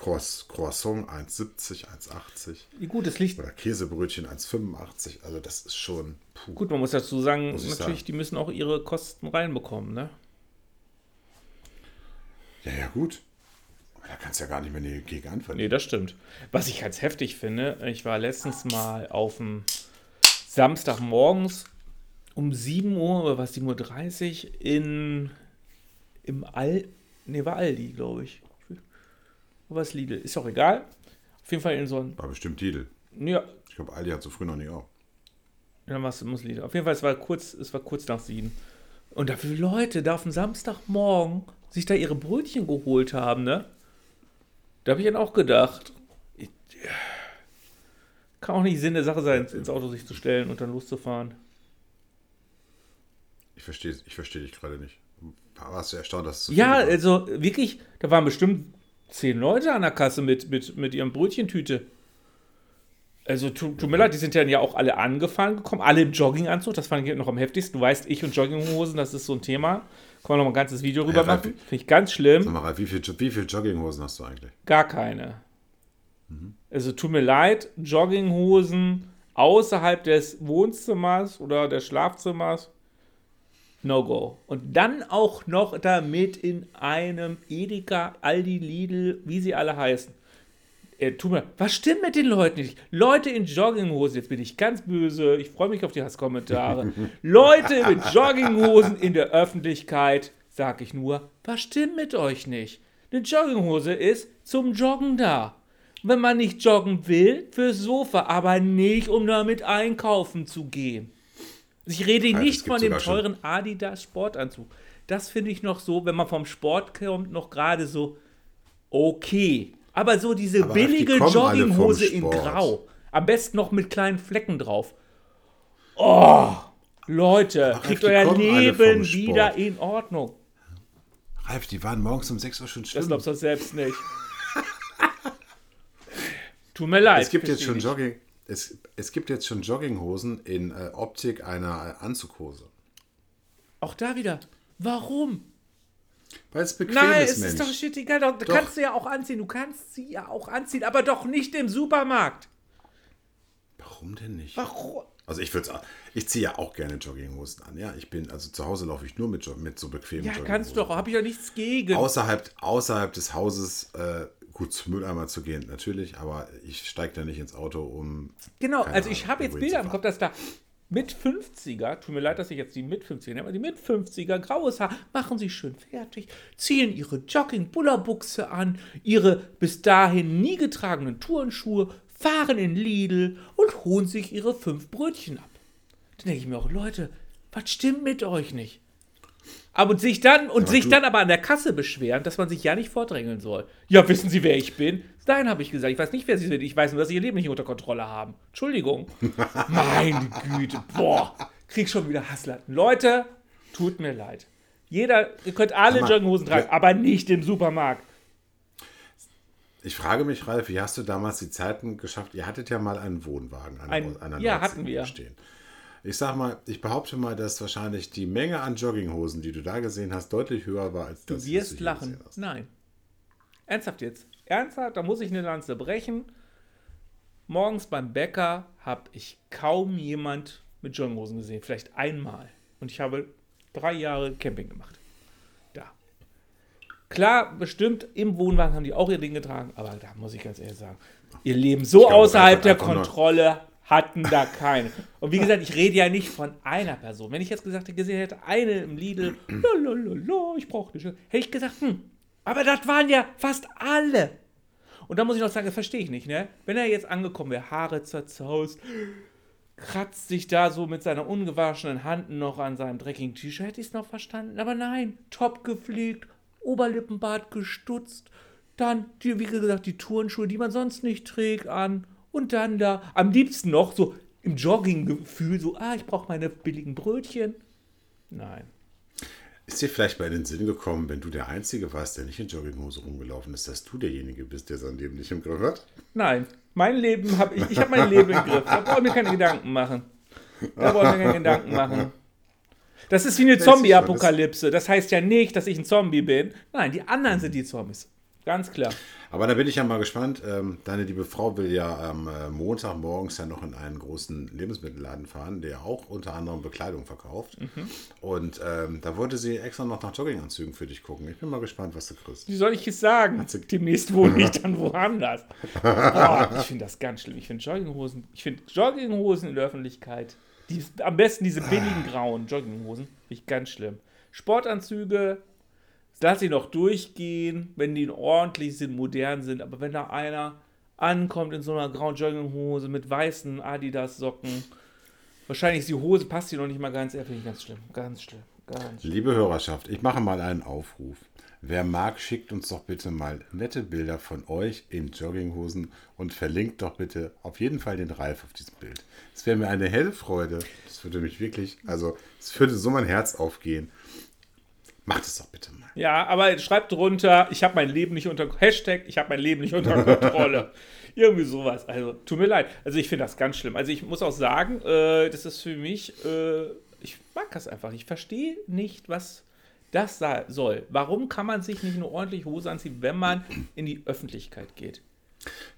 Croiss- Croissant 1,70, 1,80. Gut, das liegt. Oder Käsebrötchen 1,85. Also das ist schon. Puh. Gut, man muss dazu sagen, Muss ich natürlich, sagen. die müssen auch ihre Kosten reinbekommen, ne? Ja, ja, gut. Aber da kannst du ja gar nicht mehr gegen anfangen. Nee, das stimmt. Was ich ganz heftig finde, ich war letztens mal auf dem Samstagmorgens um 7 Uhr oder was, 7.30 Uhr in im Al. Nee, war Aldi, glaube ich. Oder was Lidl? Ist auch egal. Auf jeden Fall in so ein. War bestimmt Lidl. Ja, Ich glaube, Aldi hat so früh noch nicht auf. dann war es muss Lidl. Auf jeden Fall, es war kurz, es war kurz nach sieben. Und da viele Leute da auf dem Samstagmorgen sich da ihre Brötchen geholt haben, ne? Da habe ich dann auch gedacht, ich, kann auch nicht Sinn der Sache sein, ins Auto sich zu stellen und dann loszufahren. Ich verstehe ich versteh dich gerade nicht. Warst du erstaunt, dass es so Ja, also wirklich, da waren bestimmt zehn Leute an der Kasse mit, mit, mit ihrem Brötchentüte. Also tu- tut mir leid, die sind dann ja auch alle angefahren gekommen, alle im Jogginganzug, das fand ich noch am heftigsten. Du weißt, ich und Jogginghosen, das ist so ein Thema. Kann man noch mal ein ganzes Video rüber Ja, machen. Finde ich ganz Sag schlimm. mal, Ralf, wie viel, wie viel Jogginghosen hast du eigentlich? Gar keine. Also tut mir leid, Jogginghosen außerhalb des Wohnzimmers oder des Schlafzimmers, no go. Und dann auch noch damit in einem Edeka, Aldi, Lidl, wie sie alle heißen. Äh, tut mir, was stimmt mit den Leuten nicht? Leute in Jogginghosen, jetzt bin ich ganz böse, ich freue mich auf die Hasskommentare. *laughs* Leute mit Jogginghosen in der Öffentlichkeit, sag ich nur, was stimmt mit euch nicht? Eine Jogginghose ist zum Joggen da. Wenn man nicht joggen will, fürs Sofa, aber nicht, um damit einkaufen zu gehen. Ich rede Ja, das nicht von dem sogar schon. teuren Adidas Sportanzug. Das finde ich noch so, wenn man vom Sport kommt, noch gerade so okay. Aber so diese Aber die billige vom Jogginghose in. Grau. Am besten noch mit kleinen Flecken drauf. Oh, Leute, Ralf, kriegt die euer Leben wieder in Ordnung. Ralf, die waren morgens um 6 Uhr schon Das schwimmen. glaubst du selbst nicht. *laughs* Tut mir leid. Es gibt jetzt schon. Jogging, es, es gibt jetzt schon Jogginghosen in äh, Optik einer Anzughose. Auch da wieder. Warum? Weil es bequem Nein, ist, es Mensch. ist doch shit egal. Da kannst du ja auch anziehen. Du kannst sie ja auch anziehen, aber doch nicht im Supermarkt. Warum denn nicht? Warum? Also ich würde ich ziehe ja auch gerne Jogginghosen an. Ja, ich bin, also zu Hause laufe ich nur mit, mit so bequemen Ja, Jogginghosen. kannst doch. Habe ich ja nichts gegen. Außerhalb, außerhalb des Hauses, äh, gut zum Mülleimer zu gehen, natürlich, aber ich steige da nicht ins Auto, um. Genau, also ich habe jetzt Bilder im. Kopf, dass da mit 50er, tut mir leid, dass ich jetzt die mit 50er nehme, aber die mit 50er, graues Haar, machen sich schön fertig, ziehen ihre Jogging-Bullerbuchse an, ihre bis dahin nie getragenen Turnschuhe, fahren in Lidl und holen sich ihre fünf Brötchen ab. Dann denke ich mir auch, Leute, was stimmt mit euch nicht? Aber und sich dann und Aber sich dann aber an der Kasse beschweren, dass man sich ja nicht vordrängeln soll. Ja, wissen Sie, wer ich bin? Nein, habe ich gesagt. Ich weiß nicht, wer Sie sind. Ich weiß nur, dass Sie Ihr Leben nicht unter Kontrolle haben. Entschuldigung. *laughs* Meine Güte. Boah. Krieg schon wieder Hasslatten. Leute, tut mir leid. Jeder, ihr könnt alle Jogginghosen tragen, Ja. aber nicht im Supermarkt. Ich frage mich, Ralf, wie hast du damals die Zeiten geschafft? Ihr hattet ja mal einen Wohnwagen an, Ein- an der ja, hatten wir. stehen. Ich sag mal, ich behaupte mal, dass wahrscheinlich die Menge an Jogginghosen, die du da gesehen hast, deutlich höher war als Du das, was wirst hier lachen. gesehen hast. Nein. Ernsthaft jetzt. Ernsthaft, da muss ich eine Lanze brechen. Morgens beim Bäcker habe ich kaum jemand mit Jogginghosen gesehen. Vielleicht einmal. Und ich habe drei Jahre Camping gemacht. Da. Klar, bestimmt im Wohnwagen haben die auch ihr Ding getragen, aber da muss ich ganz ehrlich sagen, ihr Leben so glaube, außerhalb der Kontrolle hatten da keine. Und wie gesagt, ich rede ja nicht von einer Person. Wenn ich jetzt gesagt hätte, gesehen hätte, eine im Lidl, lalalala, ich brauche nicht, hätte ich gesagt, hm, aber das waren ja fast alle. Und da muss ich noch sagen, das verstehe ich nicht, ne? Wenn er jetzt angekommen wäre, Haare zerzaust, kratzt sich da so mit seiner ungewaschenen Hand noch an seinem dreckigen T-Shirt, hätte ich es noch verstanden. Aber nein, top gepflegt, Oberlippenbart gestutzt, dann, die, wie gesagt, die Turnschuhe, die man sonst nicht trägt, an. Und dann da, am liebsten noch so im Jogginggefühl, so, ah, ich brauche meine billigen Brötchen. Nein. Ist dir vielleicht in den Sinn gekommen, wenn du der Einzige warst, der nicht in Jogginghose rumgelaufen ist, dass du derjenige bist, der sein Leben nicht im Griff hat? Nein, mein Leben habe ich, ich habe mein Leben im Griff. Da brauche ich mir keine Gedanken machen. Da brauche ich mir keine Gedanken machen. Das ist wie eine Zombie-Apokalypse. Das heißt ja nicht, dass ich ein Zombie bin. Nein, die anderen sind die Zombies. Ganz klar. Aber da bin ich ja mal gespannt. Ähm, deine liebe Frau will ja am äh, Montag morgens ja noch in einen großen Lebensmittelladen fahren, der auch unter anderem Bekleidung verkauft. Mhm. Und ähm, da wollte sie extra noch nach Jogginganzügen für dich gucken. Ich bin mal gespannt, was du kriegst. Wie soll ich es sagen? sie- Demnächst wohne ich dann *laughs* woanders. Boah, *laughs* ich finde das ganz schlimm. Ich finde Jogginghosen, ich finde Jogginghosen in der Öffentlichkeit, die, am besten diese billigen *sighs* grauen Jogginghosen, finde ich ganz schlimm. Sportanzüge, lass sie noch durchgehen, wenn die ordentlich sind, modern sind, aber wenn da einer ankommt in so einer grauen Jogginghose mit weißen Adidas-Socken, wahrscheinlich ist die Hose, passt die noch nicht mal ganz, er finde ich ganz schlimm. Ganz schlimm. Ganz schlimm. Liebe Hörerschaft, ich mache mal einen Aufruf. Wer mag, schickt uns doch bitte mal nette Bilder von euch in Jogginghosen und verlinkt doch bitte auf jeden Fall den Ralf auf diesem Bild. Es wäre mir eine helle Freude. Das würde mich wirklich, also es würde so mein Herz aufgehen. Macht es doch bitte mal. Ja, aber schreibt drunter, ich habe mein Leben nicht unter Hashtag, ich habe mein Leben nicht unter Kontrolle. *laughs* Irgendwie sowas. Also, tut mir leid. Also, ich finde das ganz schlimm. Also, ich muss auch sagen, äh, das ist für mich, äh, ich mag das einfach. Ich verstehe nicht, was das soll. Warum kann man sich nicht eine ordentliche Hose anziehen, wenn man in die Öffentlichkeit geht?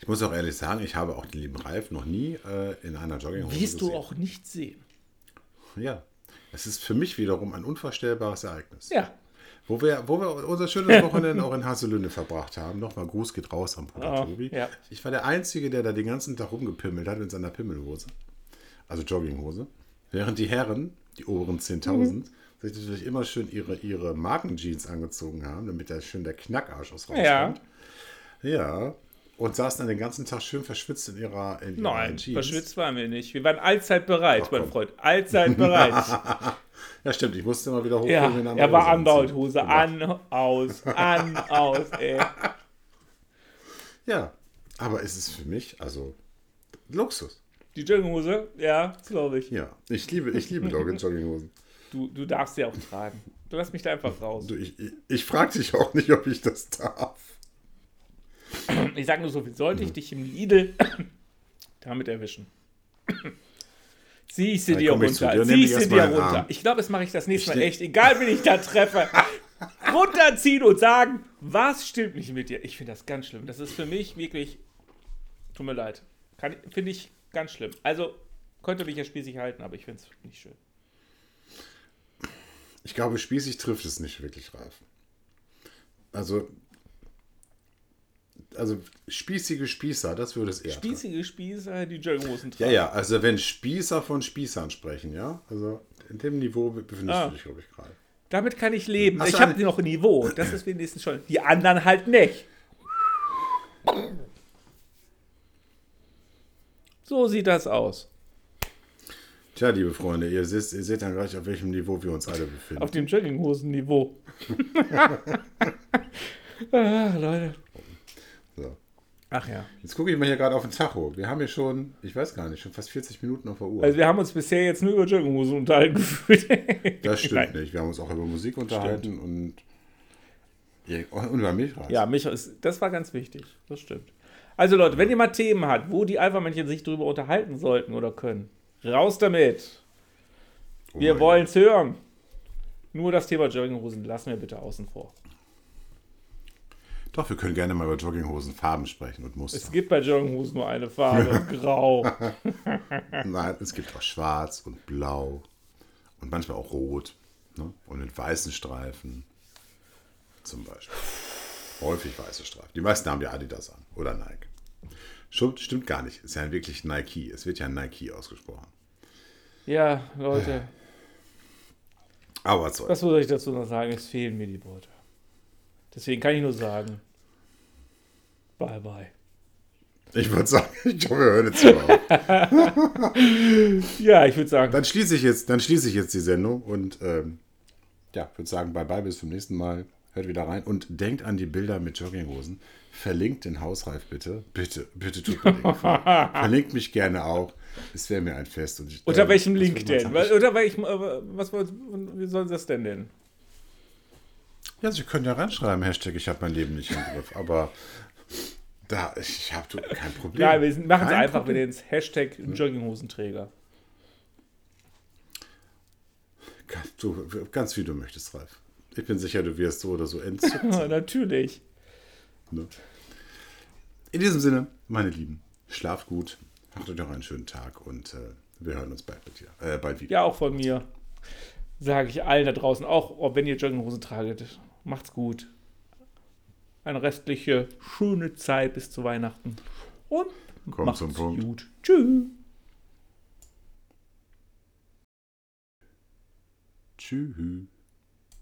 Ich muss auch ehrlich sagen, ich habe auch den lieben Ralf noch nie äh, in einer Jogginghose Wirst du gesehen. auch nicht sehen. Ja. Es ist für mich wiederum ein unvorstellbares Ereignis. Ja. Wo wir, wo wir unser schönes *laughs* Wochenende auch in Haselünde verbracht haben. Nochmal Gruß geht raus am Bruder Ah, Tobi. ja. Ich war der Einzige, der da den ganzen Tag rumgepimmelt hat in seiner Pimmelhose. Also Jogginghose. Während die Herren, die oberen 10.000, Mhm. sich natürlich immer schön ihre, ihre Markenjeans angezogen haben, damit da schön der Knackarsch aus Ja. rauskommt. Ja. Und saßen dann den ganzen Tag schön verschwitzt in ihrer, in ihrer Nein, Jeans. verschwitzt waren wir nicht. Wir waren allzeit bereit, Ach, mein. Freund. Allzeit bereit. *laughs* Ja, stimmt. Ich musste immer wieder hochgehen. Ja, wenn er war andauernd. Hose an, aus, an, aus, *laughs* ey. Ja, aber es ist für mich, also Luxus. Die Jogginghose, ja, das glaube ich. Ja, ich liebe, ich liebe *laughs* Jogginghosen. Du, du darfst sie auch tragen. Du lass mich da einfach raus. Du, ich ich, ich frage dich auch nicht, ob ich das darf. Ich sage nur so viel, sollte ich dich im Lidl *coughs* damit erwischen. *coughs* Zieh ich sie dir runter. Zieh ich sie dir runter. Ich glaube, das mache ich das nächste Ich Mal echt. Egal, wen ich da treffe. *laughs* Runterziehen und sagen, was stimmt nicht mit dir? Ich finde das ganz schlimm. Das ist für mich wirklich, tut mir leid. Finde ich ganz schlimm. Also, könnte mich ja spießig halten, aber ich finde es nicht schön. Ich glaube, spießig trifft es nicht wirklich, Ralf. Also, also spießige Spießer, das würde es eher. Spießige Spießer, die Jogginghosen Ja, tragen. ja, also wenn Spießer von Spießern sprechen, ja, also in dem Niveau befindest Ah. du dich, glaube ich, gerade. Damit kann ich leben. Hast ich habe noch ein Niveau. Das ist wenigstens schon. Die anderen halt nicht. So sieht das aus. Tja, liebe Freunde, ihr seht, ihr seht dann gleich, auf welchem Niveau wir uns alle befinden. Auf dem Jogginghosen-Niveau. Ach, *laughs* *laughs* Leute. Ach ja. Jetzt gucke ich mal hier gerade auf den Tacho. Wir haben hier schon, ich weiß gar nicht, schon fast 40 Minuten auf der Uhr. Also wir haben uns bisher jetzt nur über Jogginghosen unterhalten *laughs* gefühlt. das stimmt Nein. nicht. Wir haben uns auch über Musik unterhalten und, und über Milchreis. Ja, mich ist, das war ganz wichtig. Das stimmt. Also Leute, wenn ihr mal Themen habt, wo die Alpha-Männchen sich drüber unterhalten sollten oder können, raus damit. Oh Wir mein wollen es hören. Nur das Thema Jogginghosen lassen wir bitte außen vor. Doch, wir können gerne mal über Jogginghosenfarben sprechen und Muster. Es gibt bei Jogginghosen nur eine Farbe, *laughs* grau. *laughs* Nein, es gibt auch schwarz und blau und manchmal auch rot. Ne? Und mit weißen Streifen zum Beispiel. Häufig weiße Streifen. Die meisten haben ja Adidas an oder Nike. Stimmt, stimmt gar nicht. Ist ja wirklich Nike. Es wird ja Nike ausgesprochen. Ja, Leute, Aber was soll ich dazu noch sagen? Es fehlen mir die Worte. Deswegen kann ich nur sagen, bye bye. Ich würde sagen, *laughs* ich glaube, wir hören jetzt auf. *laughs* Ja, ich würde sagen, Dann schließe ich jetzt, dann schließe ich jetzt die Sendung und ähm, ja, würde sagen, bye bye, bis zum nächsten Mal. Hört wieder rein und denkt an die Bilder mit Jogginghosen. Verlinkt den Hausreif bitte. Bitte, bitte tut mir den Gefallen. *laughs* Verlinkt mich gerne auch. Es wäre mir ein Fest. Ich, unter ähm, welchem Link denn? Unter welchem, äh, was, was, wie soll das denn denn? Ja, Sie können ja reinschreiben, Hashtag, ich habe mein Leben nicht im Griff. Aber da, ich, habe kein Problem. Ja, wir machen es einfach Problem. mit den Hashtag Jogginghosenträger. Du, ganz wie du möchtest, Ralf. Ich bin sicher, du wirst so oder so entzückt. *laughs* Natürlich. Ne? In diesem Sinne, meine Lieben, schlaft gut, macht euch noch einen schönen Tag und äh, wir hören uns bald, mit dir, äh, bald wieder. Ja, auch von mir. Sage ich allen da draußen, auch ob wenn ihr Jogginghosen traget, macht's gut. Eine restliche schöne Zeit bis zu Weihnachten. Und Kommt macht's zum Punkt. gut. Tschüss. Tschüss.